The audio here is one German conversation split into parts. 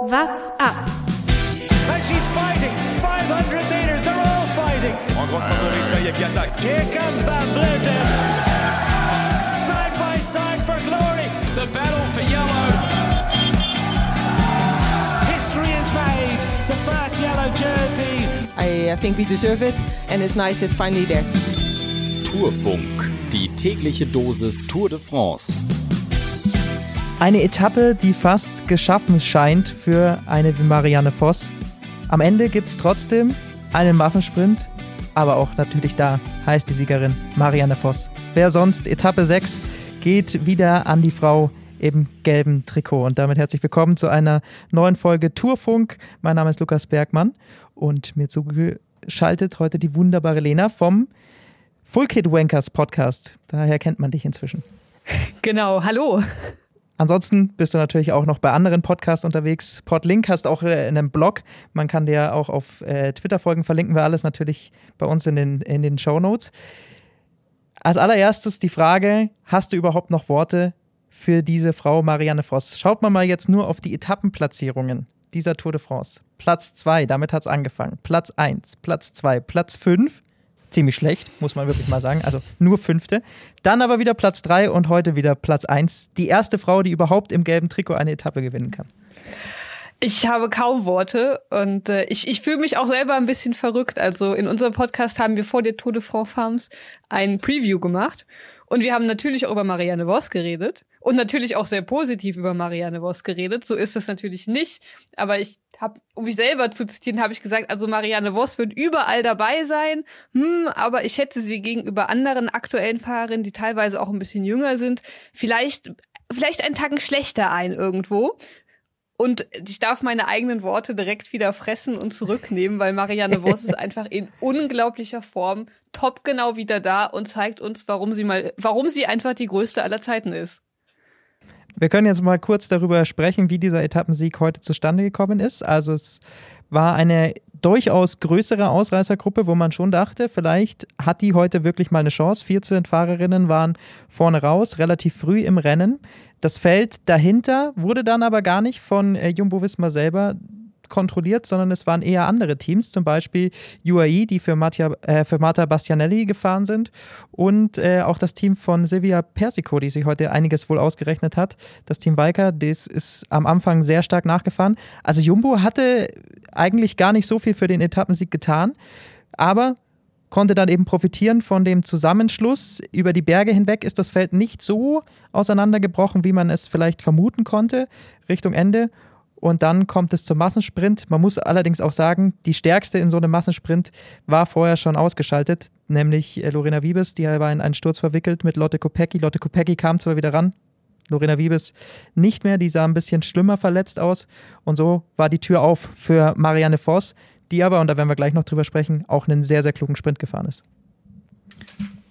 What's up? And she's fighting. 500 meters, they're all fighting. En grande favori, ça y est, qui attaque. Here comes Van Vleuten. Side by side for glory. The battle for yellow. History is made. The first yellow jersey. I, I think we deserve it, and it's nice it's finally there. Tourfunk, die tägliche Dosis Tour de France. Eine Etappe, die fast geschaffen scheint für eine wie Marianne Voss. Am Ende gibt es trotzdem einen Massensprint, aber auch natürlich da heißt die Siegerin Marianne Voss. Wer sonst? Etappe 6 geht wieder an die Frau im gelben Trikot. Und damit herzlich willkommen zu einer neuen Folge Tourfunk. Mein Name ist Lukas Bergmann und mir zugeschaltet heute die wunderbare Lena vom Full Kid Wankers Podcast. Daher kennt man dich inzwischen. Genau, hallo. Ansonsten bist du natürlich auch noch bei anderen Podcasts unterwegs. Podlink hast auch äh, einen Blog. Man kann dir auch auf äh, Twitter folgen. Verlinken wir alles natürlich bei uns in den, in den Show Notes. Als allererstes die Frage: Hast du überhaupt noch Worte für diese Frau Marianne Voss? Schaut man mal jetzt nur auf die Etappenplatzierungen dieser Tour de France. Platz 2, damit hat es angefangen. Platz 1, Platz 2, Platz 5 ziemlich schlecht, muss man wirklich mal sagen. Also nur fünfte. Dann aber wieder Platz drei und heute wieder Platz eins. Die erste Frau, die überhaupt im gelben Trikot eine Etappe gewinnen kann. Ich habe kaum Worte und äh, ich, ich fühle mich auch selber ein bisschen verrückt. Also in unserem Podcast haben wir vor der Tour de France Farms ein Preview gemacht und wir haben natürlich auch über Marianne Voss geredet und natürlich auch sehr positiv über Marianne Voss geredet. So ist es natürlich nicht, aber ich habe, um mich selber zu zitieren, habe ich gesagt, also Marianne Voss wird überall dabei sein, hm, aber ich hätte sie gegenüber anderen aktuellen Fahrerinnen, die teilweise auch ein bisschen jünger sind, vielleicht vielleicht einen Tacken schlechter ein irgendwo. Und ich darf meine eigenen Worte direkt wieder fressen und zurücknehmen, weil Marianne Voss ist einfach in unglaublicher Form top genau wieder da und zeigt uns, warum sie mal, warum sie einfach die größte aller Zeiten ist. Wir können jetzt mal kurz darüber sprechen, wie dieser Etappensieg heute zustande gekommen ist. Also es war eine durchaus größere Ausreißergruppe, wo man schon dachte, vielleicht hat die heute wirklich mal eine Chance. 14 Fahrerinnen waren vorne raus, relativ früh im Rennen. Das Feld dahinter wurde dann aber gar nicht von äh, Jumbo Visma selber kontrolliert, sondern es waren eher andere Teams, zum Beispiel UAE, die für, Mattia, äh, für Marta Bastianelli gefahren sind und äh, auch das Team von Silvia Persico, die sich heute einiges wohl ausgerechnet hat. Das Team Walker, das ist am Anfang sehr stark nachgefahren. Also Jumbo hatte eigentlich gar nicht so viel für den Etappensieg getan, aber konnte dann eben profitieren von dem Zusammenschluss. Über die Berge hinweg ist das Feld nicht so auseinandergebrochen, wie man es vielleicht vermuten konnte, Richtung Ende. Und dann kommt es zum Massensprint. Man muss allerdings auch sagen, die stärkste in so einem Massensprint war vorher schon ausgeschaltet, nämlich äh, Lorena Wiebes, die war in einen Sturz verwickelt mit Lotte Kopecki. Lotte Kopecki kam zwar wieder ran, Lorena Wiebes nicht mehr, die sah ein bisschen schlimmer verletzt aus. Und so war die Tür auf für Marianne Voss, die aber, und da werden wir gleich noch drüber sprechen, auch einen sehr, sehr klugen Sprint gefahren ist.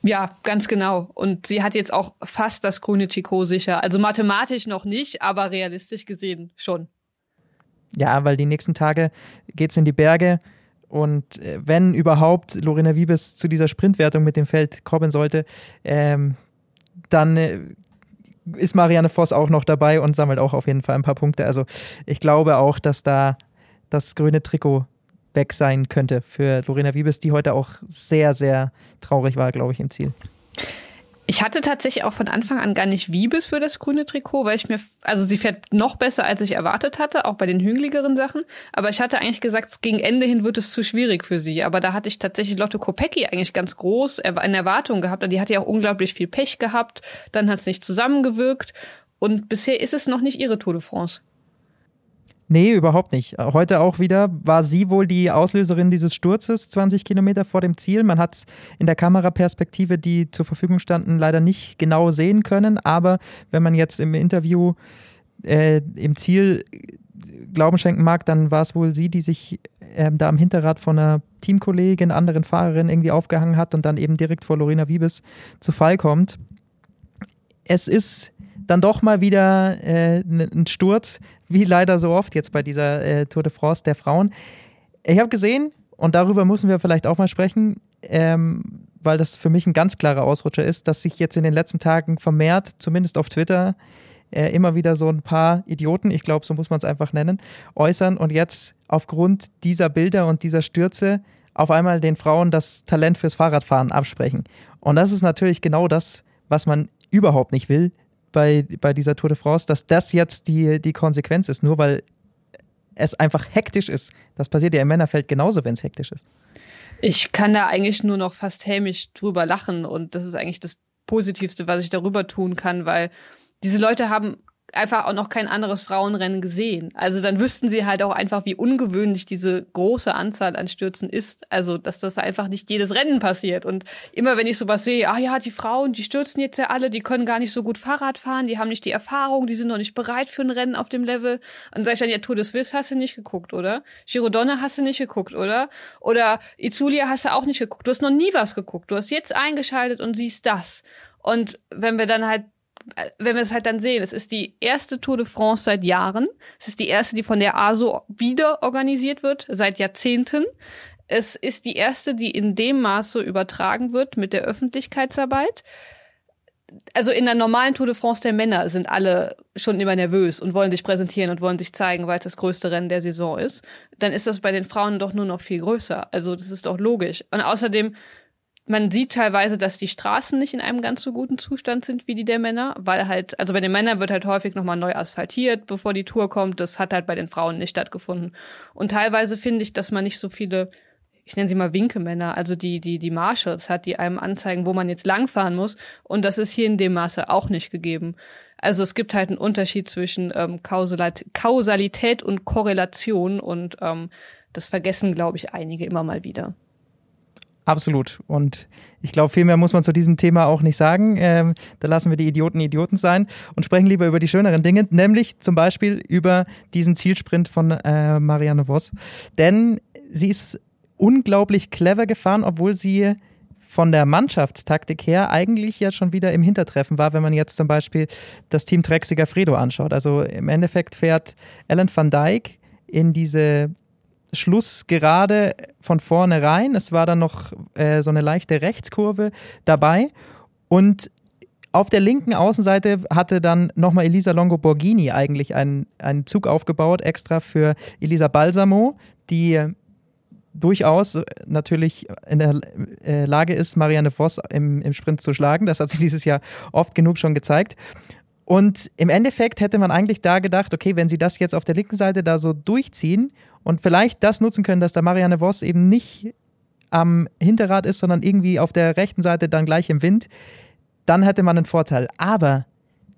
Ja, ganz genau. Und sie hat jetzt auch fast das grüne Trikot sicher. Also mathematisch noch nicht, aber realistisch gesehen schon. Ja, weil die nächsten Tage geht es in die Berge. Und äh, wenn überhaupt Lorena Wiebes zu dieser Sprintwertung mit dem Feld kommen sollte, ähm, dann äh, ist Marianne Voss auch noch dabei und sammelt auch auf jeden Fall ein paar Punkte. Also ich glaube auch, dass da das grüne Trikot weg sein könnte für Lorena Wiebes, die heute auch sehr, sehr traurig war, glaube ich, im Ziel. Ich hatte tatsächlich auch von Anfang an gar nicht Wiebes für das grüne Trikot, weil ich mir, also sie fährt noch besser, als ich erwartet hatte, auch bei den hügeligeren Sachen. Aber ich hatte eigentlich gesagt, gegen Ende hin wird es zu schwierig für sie. Aber da hatte ich tatsächlich Lotte Kopecki eigentlich ganz groß in Erwartung gehabt. Die hat ja auch unglaublich viel Pech gehabt. Dann hat es nicht zusammengewirkt. Und bisher ist es noch nicht ihre Tour de France. Nee, überhaupt nicht. Heute auch wieder war sie wohl die Auslöserin dieses Sturzes, 20 Kilometer vor dem Ziel. Man hat es in der Kameraperspektive, die zur Verfügung standen, leider nicht genau sehen können. Aber wenn man jetzt im Interview äh, im Ziel Glauben schenken mag, dann war es wohl sie, die sich äh, da am Hinterrad von einer Teamkollegin, anderen Fahrerin irgendwie aufgehangen hat und dann eben direkt vor Lorena Wiebes zu Fall kommt. Es ist dann doch mal wieder äh, ein Sturz, wie leider so oft jetzt bei dieser äh, Tour de France der Frauen. Ich habe gesehen, und darüber müssen wir vielleicht auch mal sprechen, ähm, weil das für mich ein ganz klarer Ausrutscher ist, dass sich jetzt in den letzten Tagen vermehrt, zumindest auf Twitter, äh, immer wieder so ein paar Idioten, ich glaube, so muss man es einfach nennen, äußern und jetzt aufgrund dieser Bilder und dieser Stürze auf einmal den Frauen das Talent fürs Fahrradfahren absprechen. Und das ist natürlich genau das, was man überhaupt nicht will bei, bei dieser Tour de France, dass das jetzt die, die Konsequenz ist, nur weil es einfach hektisch ist. Das passiert ja im Männerfeld genauso, wenn es hektisch ist. Ich kann da eigentlich nur noch fast hämisch drüber lachen und das ist eigentlich das Positivste, was ich darüber tun kann, weil diese Leute haben einfach auch noch kein anderes Frauenrennen gesehen. Also dann wüssten sie halt auch einfach, wie ungewöhnlich diese große Anzahl an Stürzen ist. Also, dass das einfach nicht jedes Rennen passiert. Und immer wenn ich sowas sehe, ah ja, die Frauen, die stürzen jetzt ja alle, die können gar nicht so gut Fahrrad fahren, die haben nicht die Erfahrung, die sind noch nicht bereit für ein Rennen auf dem Level. Und sag ich dann, ja, Tour de Suisse hast du nicht geguckt, oder? Girodonne hast du nicht geguckt, oder? Oder Izulia hast du auch nicht geguckt. Du hast noch nie was geguckt. Du hast jetzt eingeschaltet und siehst das. Und wenn wir dann halt wenn wir es halt dann sehen, es ist die erste Tour de France seit Jahren. Es ist die erste, die von der ASO wieder organisiert wird, seit Jahrzehnten. Es ist die erste, die in dem Maße übertragen wird mit der Öffentlichkeitsarbeit. Also in der normalen Tour de France der Männer sind alle schon immer nervös und wollen sich präsentieren und wollen sich zeigen, weil es das größte Rennen der Saison ist. Dann ist das bei den Frauen doch nur noch viel größer. Also das ist doch logisch. Und außerdem man sieht teilweise, dass die Straßen nicht in einem ganz so guten Zustand sind wie die der Männer, weil halt, also bei den Männern wird halt häufig nochmal neu asphaltiert, bevor die Tour kommt. Das hat halt bei den Frauen nicht stattgefunden. Und teilweise finde ich, dass man nicht so viele, ich nenne sie mal Winkemänner, also die, die, die Marshals hat, die einem anzeigen, wo man jetzt langfahren muss. Und das ist hier in dem Maße auch nicht gegeben. Also es gibt halt einen Unterschied zwischen ähm, Kausalität und Korrelation und ähm, das vergessen, glaube ich, einige immer mal wieder. Absolut. Und ich glaube, viel mehr muss man zu diesem Thema auch nicht sagen. Ähm, da lassen wir die Idioten Idioten sein und sprechen lieber über die schöneren Dinge, nämlich zum Beispiel über diesen Zielsprint von äh, Marianne Voss. Denn sie ist unglaublich clever gefahren, obwohl sie von der Mannschaftstaktik her eigentlich ja schon wieder im Hintertreffen war, wenn man jetzt zum Beispiel das Team Trexiger Fredo anschaut. Also im Endeffekt fährt Ellen van Dijk in diese Schluss gerade von vorne rein. Es war dann noch äh, so eine leichte Rechtskurve dabei. Und auf der linken Außenseite hatte dann nochmal Elisa Longo Borghini eigentlich einen, einen Zug aufgebaut, extra für Elisa Balsamo, die durchaus natürlich in der äh, Lage ist, Marianne Voss im, im Sprint zu schlagen. Das hat sie dieses Jahr oft genug schon gezeigt. Und im Endeffekt hätte man eigentlich da gedacht, okay, wenn sie das jetzt auf der linken Seite da so durchziehen und vielleicht das nutzen können, dass da Marianne Voss eben nicht am Hinterrad ist, sondern irgendwie auf der rechten Seite dann gleich im Wind, dann hätte man einen Vorteil. Aber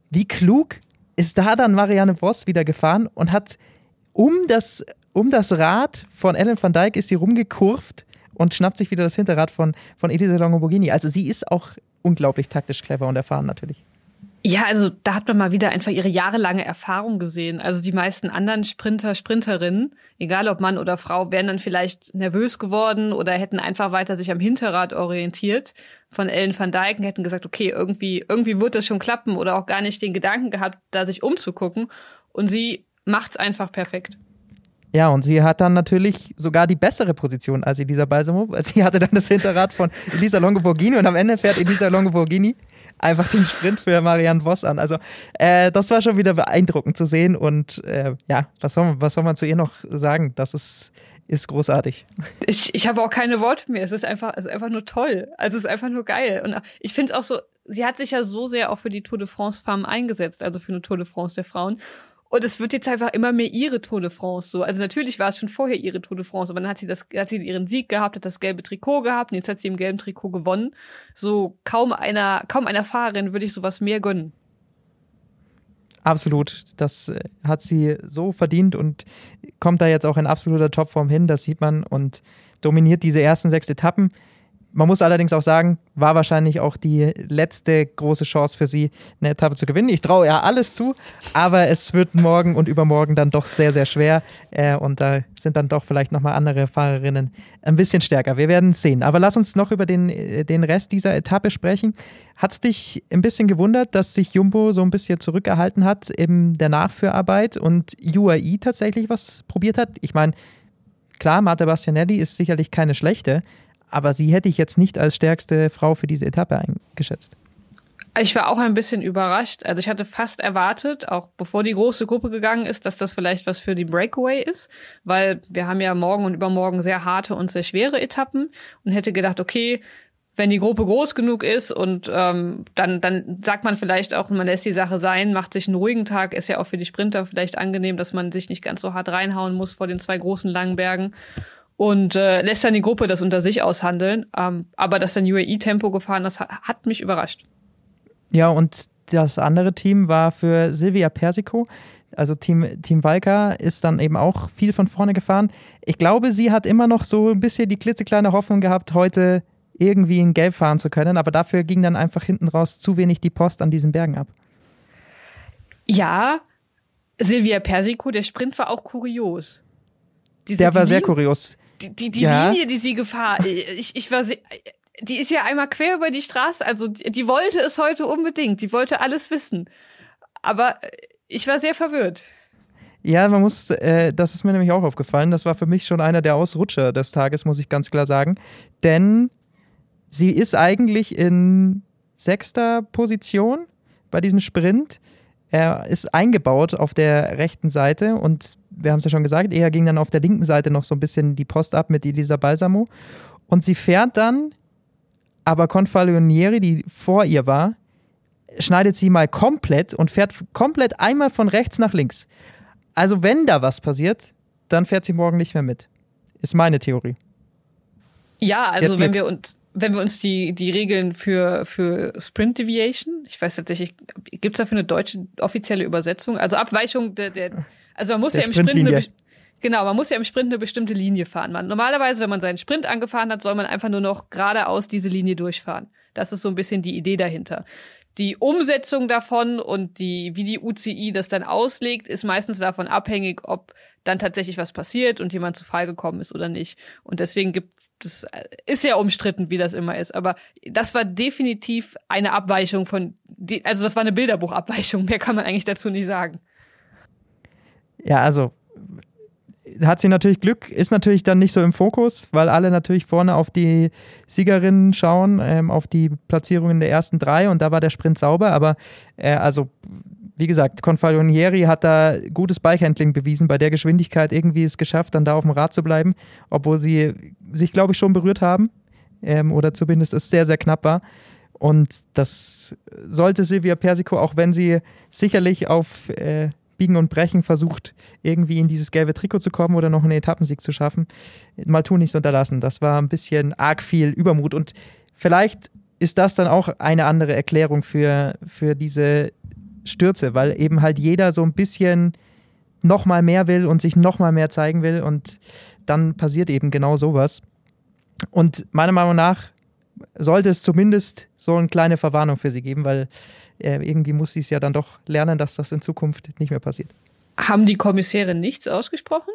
wie klug ist da dann Marianne Voss wieder gefahren und hat um das, um das Rad von Ellen van Dijk ist sie rumgekurvt und schnappt sich wieder das Hinterrad von, von Elisa Longoborghini. Also sie ist auch unglaublich taktisch clever und erfahren natürlich. Ja, also da hat man mal wieder einfach ihre jahrelange Erfahrung gesehen. Also die meisten anderen Sprinter, Sprinterinnen, egal ob Mann oder Frau, wären dann vielleicht nervös geworden oder hätten einfach weiter sich am Hinterrad orientiert von Ellen van Dijken, hätten gesagt, okay, irgendwie, irgendwie wird das schon klappen oder auch gar nicht den Gedanken gehabt, da sich umzugucken. Und sie macht's einfach perfekt. Ja, und sie hat dann natürlich sogar die bessere Position als Elisa Balsamo. Sie hatte dann das Hinterrad von Elisa Longoborghini und am Ende fährt Elisa Longoborghini einfach den Sprint für Marianne Voss an. Also äh, das war schon wieder beeindruckend zu sehen und äh, ja, was soll, was soll man zu ihr noch sagen? Das ist, ist großartig. Ich, ich habe auch keine Worte mehr. Es ist einfach, es ist einfach nur toll. Also es ist einfach nur geil. Und ich finde es auch so, sie hat sich ja so sehr auch für die Tour de France Farm eingesetzt, also für eine Tour de France der Frauen. Und es wird jetzt einfach immer mehr ihre Tour de France so. Also natürlich war es schon vorher ihre Tour de France, aber dann hat sie das, hat sie ihren Sieg gehabt, hat das gelbe Trikot gehabt und jetzt hat sie im gelben Trikot gewonnen. So kaum einer, kaum einer Fahrerin würde ich sowas mehr gönnen. Absolut. Das äh, hat sie so verdient und kommt da jetzt auch in absoluter Topform hin. Das sieht man und dominiert diese ersten sechs Etappen. Man muss allerdings auch sagen, war wahrscheinlich auch die letzte große Chance für sie, eine Etappe zu gewinnen. Ich traue ja alles zu, aber es wird morgen und übermorgen dann doch sehr, sehr schwer. Äh, und da sind dann doch vielleicht nochmal andere Fahrerinnen ein bisschen stärker. Wir werden es sehen. Aber lass uns noch über den, äh, den Rest dieser Etappe sprechen. Hat es dich ein bisschen gewundert, dass sich Jumbo so ein bisschen zurückgehalten hat in der Nachführarbeit und UAE tatsächlich was probiert hat? Ich meine, klar, Marta Bastianelli ist sicherlich keine schlechte, aber sie hätte ich jetzt nicht als stärkste Frau für diese Etappe eingeschätzt. Ich war auch ein bisschen überrascht. Also ich hatte fast erwartet, auch bevor die große Gruppe gegangen ist, dass das vielleicht was für die Breakaway ist, weil wir haben ja morgen und übermorgen sehr harte und sehr schwere Etappen und hätte gedacht, okay, wenn die Gruppe groß genug ist und ähm, dann, dann sagt man vielleicht auch, man lässt die Sache sein, macht sich einen ruhigen Tag, ist ja auch für die Sprinter vielleicht angenehm, dass man sich nicht ganz so hart reinhauen muss vor den zwei großen langen Bergen und äh, lässt dann die Gruppe das unter sich aushandeln. Ähm, aber dass dann UAE-Tempo gefahren ist, hat, hat mich überrascht. Ja, und das andere Team war für Silvia Persico. Also Team, Team Valka ist dann eben auch viel von vorne gefahren. Ich glaube, sie hat immer noch so ein bisschen die klitzekleine Hoffnung gehabt, heute irgendwie in Gelb fahren zu können, aber dafür ging dann einfach hinten raus zu wenig die Post an diesen Bergen ab. Ja, Silvia Persico, der Sprint war auch kurios. Diese, der war sehr kurios. Die, die, die ja. Linie, die sie gefahren, ich, ich war sehr, die ist ja einmal quer über die Straße, also die, die wollte es heute unbedingt, die wollte alles wissen. Aber ich war sehr verwirrt. Ja, man muss, äh, das ist mir nämlich auch aufgefallen. Das war für mich schon einer der Ausrutscher des Tages, muss ich ganz klar sagen. Denn Sie ist eigentlich in sechster Position bei diesem Sprint. Er ist eingebaut auf der rechten Seite und wir haben es ja schon gesagt, er ging dann auf der linken Seite noch so ein bisschen die Post ab mit Elisa Balsamo. Und sie fährt dann, aber Confalionieri, die vor ihr war, schneidet sie mal komplett und fährt komplett einmal von rechts nach links. Also wenn da was passiert, dann fährt sie morgen nicht mehr mit. Ist meine Theorie. Ja, also wenn wir uns wenn wir uns die, die Regeln für, für Sprint Deviation, ich weiß tatsächlich, gibt es dafür eine deutsche offizielle Übersetzung? Also Abweichung der, der also man muss der ja im Sprint eine, genau, man muss ja im Sprint eine bestimmte Linie fahren. Man, normalerweise, wenn man seinen Sprint angefahren hat, soll man einfach nur noch geradeaus diese Linie durchfahren. Das ist so ein bisschen die Idee dahinter. Die Umsetzung davon und die, wie die UCI das dann auslegt, ist meistens davon abhängig, ob dann tatsächlich was passiert und jemand zu Fall gekommen ist oder nicht. Und deswegen gibt das ist ja umstritten, wie das immer ist, aber das war definitiv eine Abweichung von, also das war eine Bilderbuchabweichung, mehr kann man eigentlich dazu nicht sagen. Ja, also hat sie natürlich Glück, ist natürlich dann nicht so im Fokus, weil alle natürlich vorne auf die Siegerinnen schauen, ähm, auf die Platzierungen der ersten drei und da war der Sprint sauber, aber äh, also wie gesagt, Confalonieri hat da gutes Bikehandling bewiesen, bei der Geschwindigkeit irgendwie es geschafft, dann da auf dem Rad zu bleiben, obwohl sie sich, glaube ich, schon berührt haben ähm, oder zumindest es sehr, sehr knapp war. Und das sollte Silvia Persico, auch wenn sie sicherlich auf äh, Biegen und Brechen versucht, irgendwie in dieses gelbe Trikot zu kommen oder noch einen Etappensieg zu schaffen, mal tun nichts unterlassen. Das war ein bisschen arg viel Übermut und vielleicht ist das dann auch eine andere Erklärung für, für diese Stürze, weil eben halt jeder so ein bisschen noch mal mehr will und sich noch mal mehr zeigen will und dann passiert eben genau sowas. Und meiner Meinung nach sollte es zumindest so eine kleine Verwarnung für sie geben, weil äh, irgendwie muss sie es ja dann doch lernen, dass das in Zukunft nicht mehr passiert. Haben die Kommissäre nichts ausgesprochen?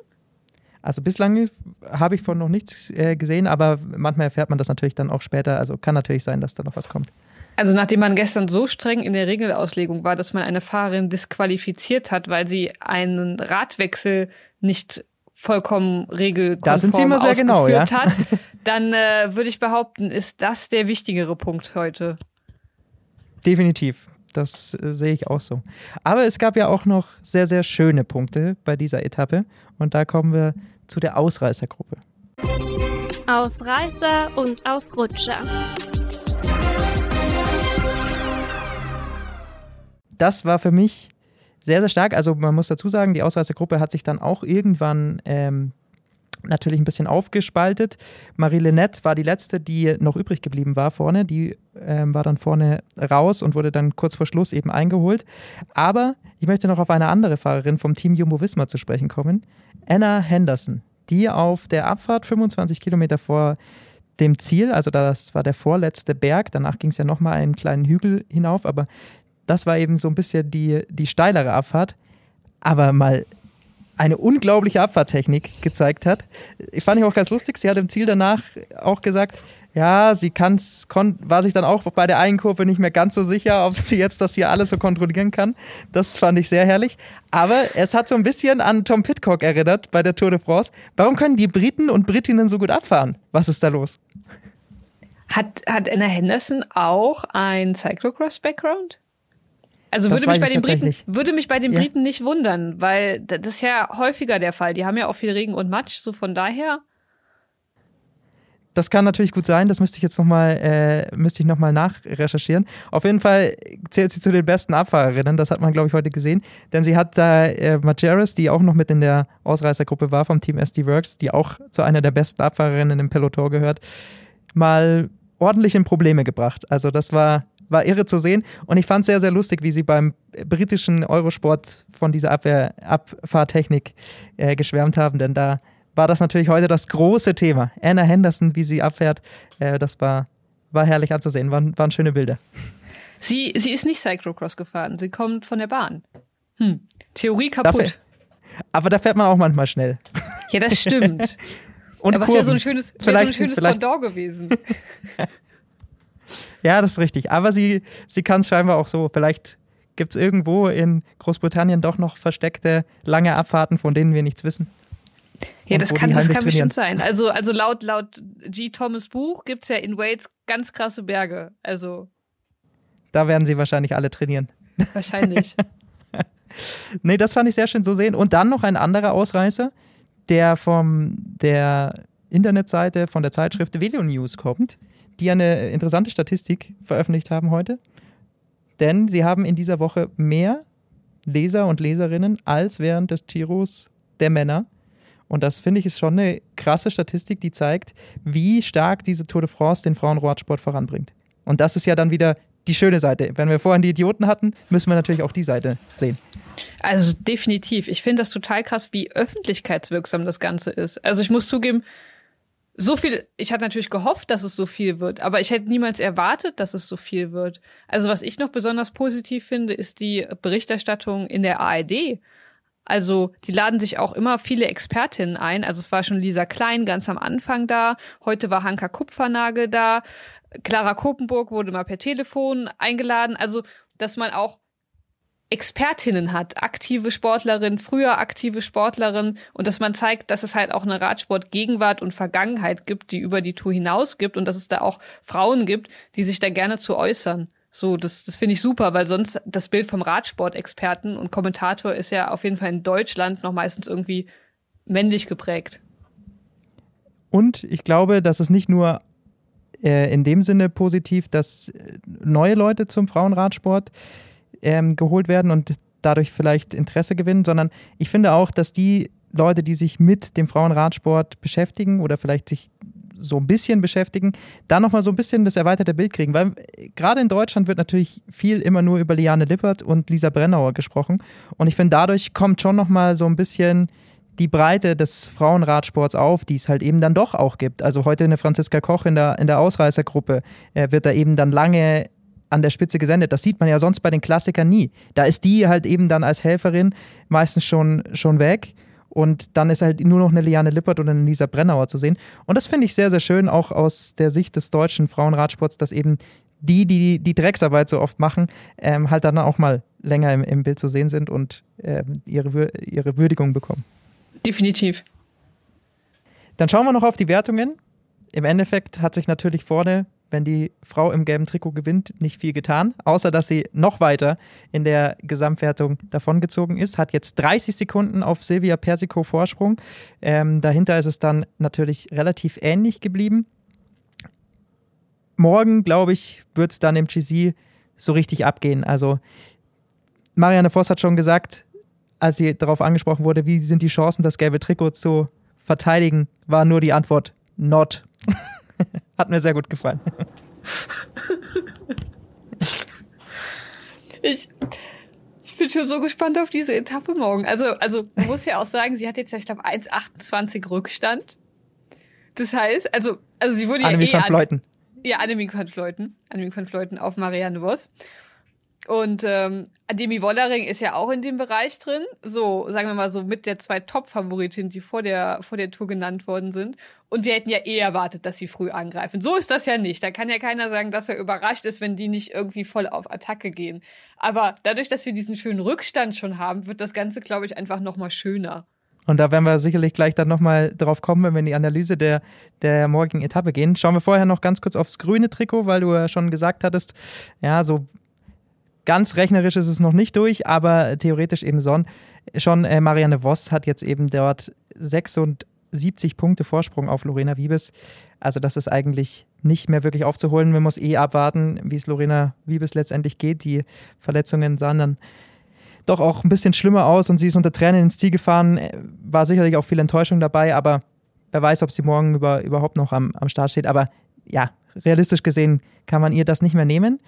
Also bislang habe ich von noch nichts äh, gesehen, aber manchmal erfährt man das natürlich dann auch später. Also kann natürlich sein, dass da noch was kommt. Also nachdem man gestern so streng in der Regelauslegung war, dass man eine Fahrerin disqualifiziert hat, weil sie einen Radwechsel nicht vollkommen regelkonform immer sehr genau, ja? hat, dann äh, würde ich behaupten, ist das der wichtigere Punkt heute. Definitiv. Das äh, sehe ich auch so. Aber es gab ja auch noch sehr, sehr schöne Punkte bei dieser Etappe. Und da kommen wir zu der Ausreißergruppe. Ausreißer und Ausrutscher. das war für mich sehr, sehr stark. Also man muss dazu sagen, die Ausreißergruppe hat sich dann auch irgendwann ähm, natürlich ein bisschen aufgespaltet. Marie Lenette war die letzte, die noch übrig geblieben war vorne. Die ähm, war dann vorne raus und wurde dann kurz vor Schluss eben eingeholt. Aber ich möchte noch auf eine andere Fahrerin vom Team Jumbo Visma zu sprechen kommen. Anna Henderson, die auf der Abfahrt 25 Kilometer vor dem Ziel, also das war der vorletzte Berg, danach ging es ja nochmal einen kleinen Hügel hinauf, aber das war eben so ein bisschen die, die steilere Abfahrt, aber mal eine unglaubliche Abfahrttechnik gezeigt hat. Ich fand ich auch ganz lustig. Sie hat im Ziel danach auch gesagt, ja, sie kann's, kon, war sich dann auch bei der einen Kurve nicht mehr ganz so sicher, ob sie jetzt das hier alles so kontrollieren kann. Das fand ich sehr herrlich. Aber es hat so ein bisschen an Tom Pitcock erinnert bei der Tour de France. Warum können die Briten und Britinnen so gut abfahren? Was ist da los? Hat, hat Anna Henderson auch ein Cyclocross-Background? Also würde mich Briten, würde mich bei den Ja. Briten nicht wundern, weil das ist ja häufiger der Fall. Die haben ja auch viel Regen und Matsch, so von daher. Das kann natürlich gut sein, das müsste ich jetzt nochmal, äh, müsste ich nochmal nachrecherchieren. Auf jeden Fall zählt sie zu den besten Abfahrerinnen, das hat man, glaube ich, heute gesehen. Denn sie hat da äh, Majeres, die auch noch mit in der Ausreißergruppe war vom Team SD Works, die auch zu einer der besten Abfahrerinnen im Peloton gehört, mal ordentlich in Probleme gebracht. Also das war, war irre zu sehen. Und ich fand es sehr, sehr lustig, wie sie beim britischen Eurosport von dieser Abwehr, Abfahrtechnik äh, geschwärmt haben, denn da war das natürlich heute das große Thema. Anna Henderson, wie sie abfährt, äh, das war, war herrlich anzusehen, waren, waren schöne Bilder. Sie, sie ist nicht Cyclocross gefahren, sie kommt von der Bahn. Hm. Theorie Dafür- kaputt. Aber da fährt man auch manchmal schnell. Ja, das stimmt. Und Aber es wäre so ein Kurven. schönes, wär so ein Vielleicht- schönes vielleicht- Pendant gewesen. Ja, das ist richtig. Aber sie, sie kann es scheinbar auch so. Vielleicht gibt es irgendwo in Großbritannien doch noch versteckte lange Abfahrten, von denen wir nichts wissen. Ja, das kann, das kann bestimmt sein. Also, also laut, laut G. Thomas Buch gibt's ja in Wales ganz krasse Berge. Also Da werden sie wahrscheinlich alle trainieren. wahrscheinlich. Nee, das fand ich sehr schön zu sehen. Und dann noch ein anderer Ausreißer, der von der Internetseite von der Zeitschrift Video News kommt, die eine interessante Statistik veröffentlicht haben heute. Denn sie haben in dieser Woche mehr Leser und Leserinnen als während des Giros der Männer. Und das finde ich ist schon eine krasse Statistik, die zeigt, wie stark diese Tour de France den Frauenradsport voranbringt. Und das ist ja dann wieder die schöne Seite. Wenn wir vorhin die Idioten hatten, müssen wir natürlich auch die Seite sehen. Also definitiv. Ich finde das total krass, wie öffentlichkeitswirksam das Ganze ist. Also ich muss zugeben, so viel, ich hatte natürlich gehofft, dass es so viel wird, aber ich hätte niemals erwartet, dass es so viel wird. Also was ich noch besonders positiv finde, ist die Berichterstattung in der ARD. Also die laden sich auch immer viele Expertinnen ein. Also es war schon Lisa Klein ganz am Anfang da. Heute war Hanka Kupfernagel da. Clara Kopenburg wurde mal per Telefon eingeladen. Also dass man auch Expertinnen hat, aktive Sportlerinnen, früher aktive Sportlerinnen und dass man zeigt, dass es halt auch eine Radsport-Gegenwart und Vergangenheit gibt, die über die Tour hinaus gibt und dass es da auch Frauen gibt, die sich da gerne zu äußern. So, das, das finde ich super, weil sonst das Bild vom Radsport-Experten und Kommentator ist ja auf jeden Fall in Deutschland noch meistens irgendwie männlich geprägt. Und ich glaube, dass es nicht nur äh, in dem Sinne positiv, dass äh, neue Leute zum Frauenradsport ähm, geholt werden und dadurch vielleicht Interesse gewinnen, sondern ich finde auch, dass die Leute, die sich mit dem Frauenradsport beschäftigen oder vielleicht sich so ein bisschen beschäftigen, da nochmal so ein bisschen das erweiterte Bild kriegen. Weil äh, gerade in Deutschland wird natürlich viel immer nur über Liane Lippert und Lisa Brennauer gesprochen. Und ich finde, dadurch kommt schon nochmal so ein bisschen die Breite des Frauenradsports auf, die es halt eben dann doch auch gibt. Also heute eine Franziska Koch in der, in der Ausreißergruppe äh, wird da eben dann lange an der Spitze gesendet. Das sieht man ja sonst bei den Klassikern nie. Da ist die halt eben dann als Helferin meistens schon, schon weg. Und dann ist halt nur noch eine Liane Lippert oder eine Lisa Brennauer zu sehen. Und das finde ich sehr, sehr schön, auch aus der Sicht des deutschen Frauenradsports, dass eben die, die die Drecksarbeit so oft machen, ähm, halt dann auch mal länger im, im Bild zu sehen sind und ähm, ihre, ihre Würdigung bekommen. Definitiv. Dann schauen wir noch auf die Wertungen. Im Endeffekt hat sich natürlich vorne, wenn die Frau im gelben Trikot gewinnt, nicht viel getan, außer dass sie noch weiter in der Gesamtwertung davongezogen ist. Hat jetzt 30 Sekunden auf Silvia Persico Vorsprung. Ähm, dahinter ist es dann natürlich relativ ähnlich geblieben. Morgen, glaube ich, wird es dann im GC so richtig abgehen. Also Marianne Voss hat schon gesagt, als sie darauf angesprochen wurde, wie sind die Chancen, das gelbe Trikot zu verteidigen, war nur die Antwort not. Hat mir sehr gut gefallen. Ich, ich bin schon so gespannt auf diese Etappe morgen. Also, also man muss ja auch sagen, sie hat jetzt ja, ich glaube, 1,28 Rückstand. Das heißt, also, also sie wurde Annemie ja eh van an- Fleuten. Ja, Annemie van Fleuten. Annemie van Fleuten auf Marianne Voss. Und ähm, Demi Wollering ist ja auch in dem Bereich drin. So, sagen wir mal so, mit der zwei Top-Favoritinnen, die vor der, vor der Tour genannt worden sind. Und wir hätten ja eh erwartet, dass sie früh angreifen. So ist das ja nicht. Da kann ja keiner sagen, dass er überrascht ist, wenn die nicht irgendwie voll auf Attacke gehen. Aber dadurch, dass wir diesen schönen Rückstand schon haben, wird das Ganze, glaube ich, einfach nochmal schöner. Und da werden wir sicherlich gleich dann nochmal drauf kommen, wenn wir in die Analyse der, der morgigen Etappe gehen. Schauen wir vorher noch ganz kurz aufs grüne Trikot, weil du ja schon gesagt hattest, ja, so ganz rechnerisch ist es noch nicht durch, aber theoretisch eben son, schon. Äh, Marianne Voss hat jetzt eben dort 76 Punkte Vorsprung auf Lorena Wiebes. Also das ist eigentlich nicht mehr wirklich aufzuholen. Man muss eh abwarten, wie es Lorena Wiebes letztendlich geht. Die Verletzungen sahen dann doch auch ein bisschen schlimmer aus und sie ist unter Tränen ins Ziel gefahren. War sicherlich auch viel Enttäuschung dabei, aber wer weiß, ob sie morgen über, überhaupt noch am, am Start steht. Aber ja, realistisch gesehen kann man ihr das nicht mehr nehmen.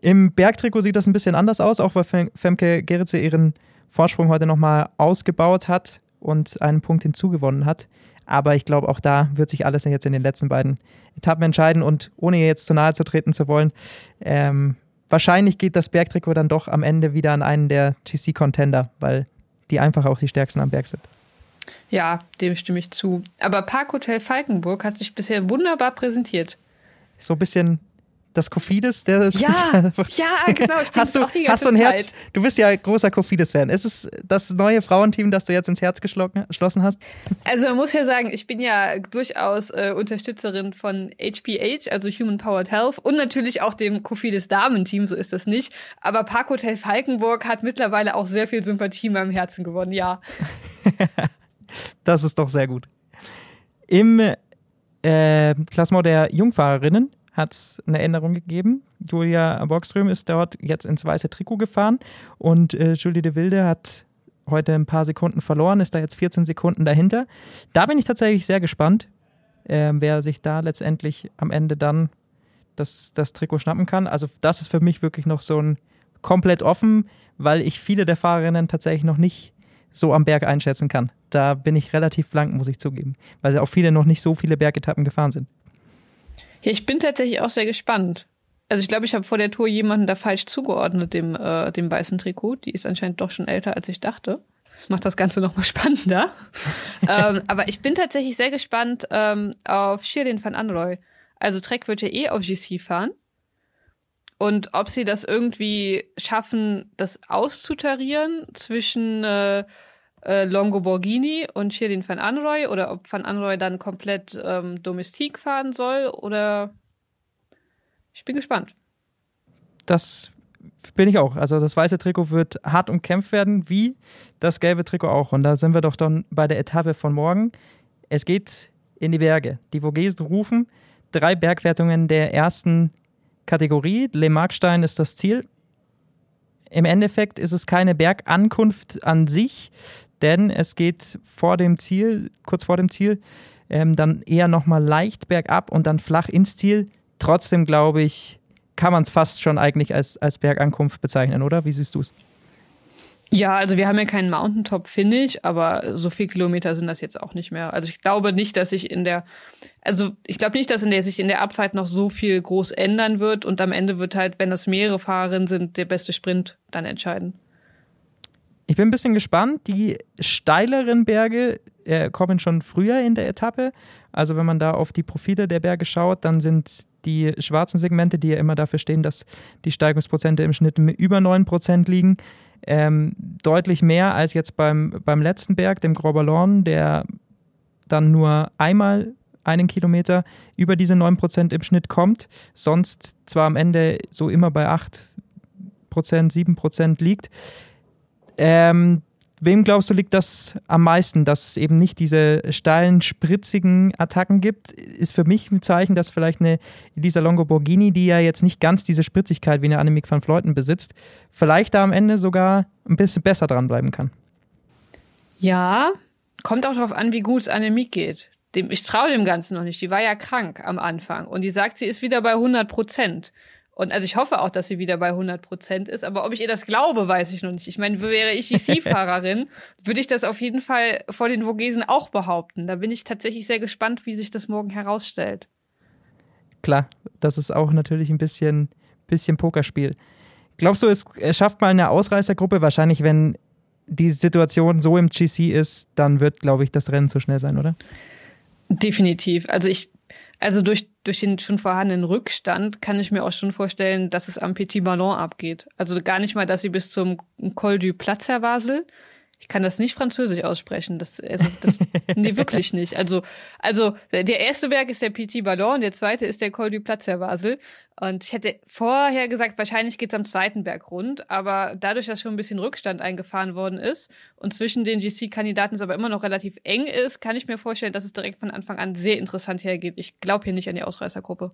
Im Bergtrikot sieht das ein bisschen anders aus, auch weil Femke Geritze ihren Vorsprung heute nochmal ausgebaut hat und einen Punkt hinzugewonnen hat. Aber ich glaube, auch da wird sich alles jetzt in den letzten beiden Etappen entscheiden. Und ohne ihr jetzt zu nahe zu treten zu wollen, ähm, wahrscheinlich geht das Bergtrikot dann doch am Ende wieder an einen der GC-Contender, weil die einfach auch die stärksten am Berg sind. Ja, dem stimme ich zu. Aber Parkhotel Falkenburg hat sich bisher wunderbar präsentiert. So ein bisschen das Kofidis, der ja, ja, genau. Hast du, hast du ein Herz? Du bist ja großer Kofidis-Fan. Ist es das neue Frauenteam, das du jetzt ins Herz geschlossen hast? Also man muss ja sagen, ich bin ja durchaus äh, Unterstützerin von HPH, also Human Powered Health, und natürlich auch dem Kofidis Damenteam. So ist das nicht. Aber Park Hotel Falkenburg hat mittlerweile auch sehr viel Sympathie in meinem Herzen gewonnen. Ja. das ist doch sehr gut. Im äh, Klassement der Jungfahrerinnen hat es eine Änderung gegeben. Julia Bockström ist dort jetzt ins weiße Trikot gefahren und äh, Julie de Wilde hat heute ein paar Sekunden verloren, ist da jetzt 14 Sekunden dahinter. Da bin ich tatsächlich sehr gespannt, äh, wer sich da letztendlich am Ende dann das, das Trikot schnappen kann. Also das ist für mich wirklich noch so ein komplett offen, weil ich viele der Fahrerinnen tatsächlich noch nicht so am Berg einschätzen kann. Da bin ich relativ blank, muss ich zugeben, weil auch viele noch nicht so viele Bergetappen gefahren sind. Ja, ich bin tatsächlich auch sehr gespannt. Also ich glaube, ich habe vor der Tour jemanden da falsch zugeordnet, dem, äh, dem weißen Trikot. Die ist anscheinend doch schon älter, als ich dachte. Das macht das Ganze nochmal spannender. ähm, aber ich bin tatsächlich sehr gespannt ähm, auf Shirin van Anroy. Also Trek wird ja eh auf GC fahren. Und ob sie das irgendwie schaffen, das auszutarieren zwischen äh, äh, Longo Borghini und Shirin van Anroy oder ob van Anroy dann komplett ähm, Domestik fahren soll oder ich bin gespannt. Das bin ich auch. Also das weiße Trikot wird hart umkämpft werden, wie das gelbe Trikot auch. Und da sind wir doch dann bei der Etappe von morgen. Es geht in die Berge. Die Vogesen rufen drei Bergwertungen der ersten Kategorie. Le Markstein ist das Ziel. Im Endeffekt ist es keine Bergankunft an sich, denn es geht vor dem Ziel, kurz vor dem Ziel, ähm, dann eher nochmal leicht bergab und dann flach ins Ziel. Trotzdem glaube ich, kann man es fast schon eigentlich als, als Bergankunft bezeichnen, oder? Wie siehst du es? Ja, also wir haben ja keinen Mountaintop Finish, aber so viele Kilometer sind das jetzt auch nicht mehr. Also ich glaube nicht, dass sich in der, also ich glaube nicht, dass in der sich in der Abfahrt noch so viel groß ändern wird und am Ende wird halt, wenn das mehrere Fahrerinnen sind, der beste Sprint dann entscheiden. Ich bin ein bisschen gespannt. Die steileren Berge äh, kommen schon früher in der Etappe. Also wenn man da auf die Profile der Berge schaut, dann sind die schwarzen Segmente, die ja immer dafür stehen, dass die Steigungsprozente im Schnitt über 9% liegen, ähm, deutlich mehr als jetzt beim, beim letzten Berg, dem Gros Ballon, der dann nur einmal einen Kilometer über diese 9% im Schnitt kommt, sonst zwar am Ende so immer bei 8%, 7% liegt. Ähm, wem glaubst du, liegt das am meisten, dass es eben nicht diese steilen, spritzigen Attacken gibt? Ist für mich ein Zeichen, dass vielleicht eine Elisa Longo Borghini, die ja jetzt nicht ganz diese Spritzigkeit wie eine Annemiek van Fleuten besitzt, vielleicht da am Ende sogar ein bisschen besser dranbleiben kann. Ja, kommt auch darauf an, wie gut es Annemiek geht. Dem, ich traue dem Ganzen noch nicht. Die war ja krank am Anfang und die sagt, sie ist wieder bei 100 Prozent. Und also ich hoffe auch, dass sie wieder bei 100 Prozent ist. Aber ob ich ihr das glaube, weiß ich noch nicht. Ich meine, wäre ich die C-Fahrerin, würde ich das auf jeden Fall vor den Vogesen auch behaupten. Da bin ich tatsächlich sehr gespannt, wie sich das morgen herausstellt. Klar, das ist auch natürlich ein bisschen, bisschen Pokerspiel. Glaubst du, es schafft mal eine Ausreißergruppe? Wahrscheinlich, wenn die Situation so im GC ist, dann wird, glaube ich, das Rennen zu schnell sein, oder? Definitiv. Also ich also durch, durch den schon vorhandenen Rückstand kann ich mir auch schon vorstellen, dass es am Petit Ballon abgeht. Also gar nicht mal, dass sie bis zum Col du Platzer wasel. Ich kann das nicht französisch aussprechen. Das, also, das, nee, wirklich nicht. Also, also, der erste Berg ist der Petit Ballon, der zweite ist der Col du Platz der Basel. Und ich hätte vorher gesagt, wahrscheinlich geht's am zweiten Berg rund, aber dadurch, dass schon ein bisschen Rückstand eingefahren worden ist und zwischen den GC-Kandidaten es aber immer noch relativ eng ist, kann ich mir vorstellen, dass es direkt von Anfang an sehr interessant hergeht. Ich glaube hier nicht an die Ausreißergruppe.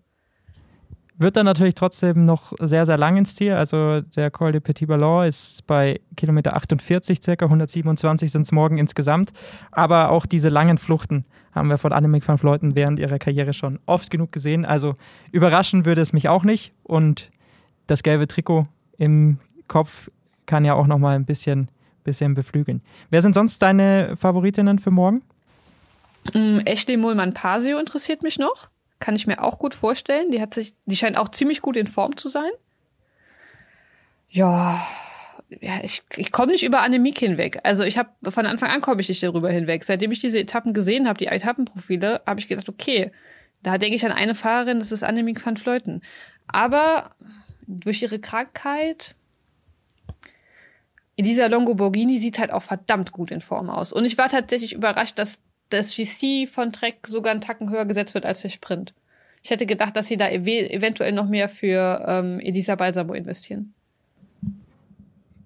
Wird dann natürlich trotzdem noch sehr, sehr lang ins Ziel. Also der Col de Petit Ballon ist bei Kilometer 48 circa, 127 sind es morgen insgesamt. Aber auch diese langen Fluchten haben wir von Annemiek van Vleuten während ihrer Karriere schon oft genug gesehen. Also überraschen würde es mich auch nicht. Und das gelbe Trikot im Kopf kann ja auch noch mal ein bisschen, bisschen beflügeln. Wer sind sonst deine Favoritinnen für morgen? Mm, Ashley Mullmann-Pasio interessiert mich noch. Kann ich mir auch gut vorstellen. Die hat sich, die scheint auch ziemlich gut in Form zu sein. Ja, ja ich, ich komme nicht über Annemiek hinweg. Also ich habe von Anfang an komme ich nicht darüber hinweg. Seitdem ich diese Etappen gesehen habe, die Etappenprofile, habe ich gedacht, okay, da denke ich an eine Fahrerin, das ist Annemiek van Fleuten. Aber durch ihre Krankheit, Elisa Longo Borghini sieht halt auch verdammt gut in Form aus. Und ich war tatsächlich überrascht, dass das GC von Trek sogar einen Tacken höher gesetzt wird als der Sprint. Ich hätte gedacht, dass sie da ev eventuell noch mehr für ähm, Elisa Balsamo investieren.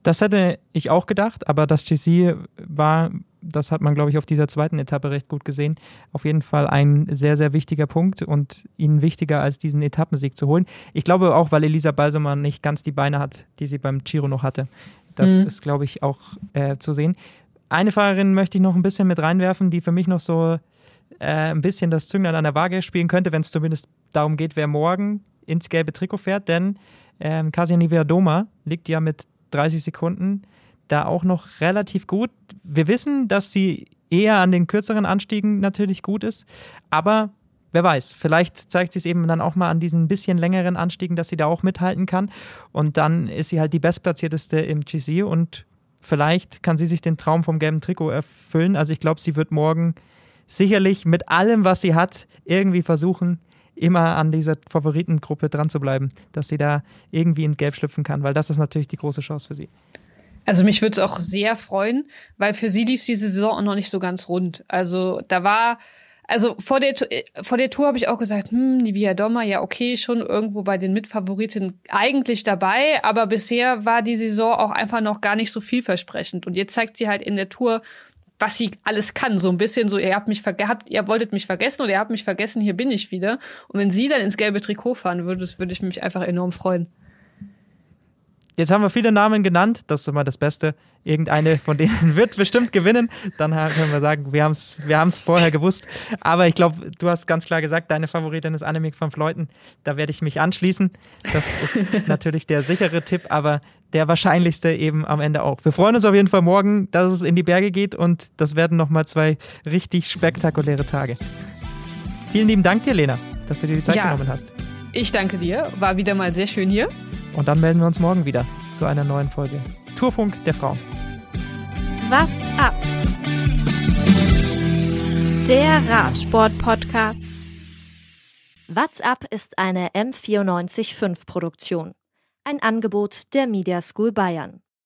Das hätte ich auch gedacht, aber das GC war, das hat man, glaube ich, auf dieser zweiten Etappe recht gut gesehen, auf jeden Fall ein sehr, sehr wichtiger Punkt und ihnen wichtiger als diesen Etappensieg zu holen. Ich glaube auch, weil Elisa Balsamo nicht ganz die Beine hat, die sie beim Giro noch hatte. Das mhm. ist, glaube ich, auch äh, zu sehen. Eine Fahrerin möchte ich noch ein bisschen mit reinwerfen, die für mich noch so äh, ein bisschen das Zünglein an der Waage spielen könnte, wenn es zumindest darum geht, wer morgen ins gelbe Trikot fährt. Denn ähm, Kasia Doma liegt ja mit 30 Sekunden da auch noch relativ gut. Wir wissen, dass sie eher an den kürzeren Anstiegen natürlich gut ist, aber wer weiß, vielleicht zeigt sie es eben dann auch mal an diesen bisschen längeren Anstiegen, dass sie da auch mithalten kann. Und dann ist sie halt die bestplatzierteste im GC und vielleicht kann sie sich den Traum vom gelben Trikot erfüllen. Also ich glaube, sie wird morgen sicherlich mit allem, was sie hat, irgendwie versuchen, immer an dieser Favoritengruppe dran zu bleiben, dass sie da irgendwie in Gelb schlüpfen kann, weil das ist natürlich die große Chance für sie. Also mich würde es auch sehr freuen, weil für sie lief diese Saison noch nicht so ganz rund. Also da war also vor der, vor der Tour habe ich auch gesagt, hm, die Via Doma, ja okay, schon irgendwo bei den Mitfavoriten eigentlich dabei, aber bisher war die Saison auch einfach noch gar nicht so vielversprechend. Und jetzt zeigt sie halt in der Tour, was sie alles kann. So ein bisschen so, ihr habt mich vergehabt, ihr wolltet mich vergessen oder ihr habt mich vergessen, hier bin ich wieder. Und wenn sie dann ins gelbe Trikot fahren würde, würde ich mich einfach enorm freuen. Jetzt haben wir viele Namen genannt, das ist immer das Beste. Irgendeine von denen wird bestimmt gewinnen. Dann können wir sagen, wir haben es wir haben's vorher gewusst. Aber ich glaube, du hast ganz klar gesagt, deine Favoritin ist Annemiek van Fleuten. Da werde ich mich anschließen. Das ist natürlich der sichere Tipp, aber der wahrscheinlichste eben am Ende auch. Wir freuen uns auf jeden Fall morgen, dass es in die Berge geht und das werden nochmal zwei richtig spektakuläre Tage. Vielen lieben Dank dir, Lena, dass du dir die Zeit ja, genommen hast. Ich danke dir. War wieder mal sehr schön hier. Und dann melden wir uns morgen wieder zu einer neuen Folge Tourfunk der Frauen. What's up? Der Radsport-Podcast. What's up ist eine M945-Produktion. Ein Angebot der Media School Bayern.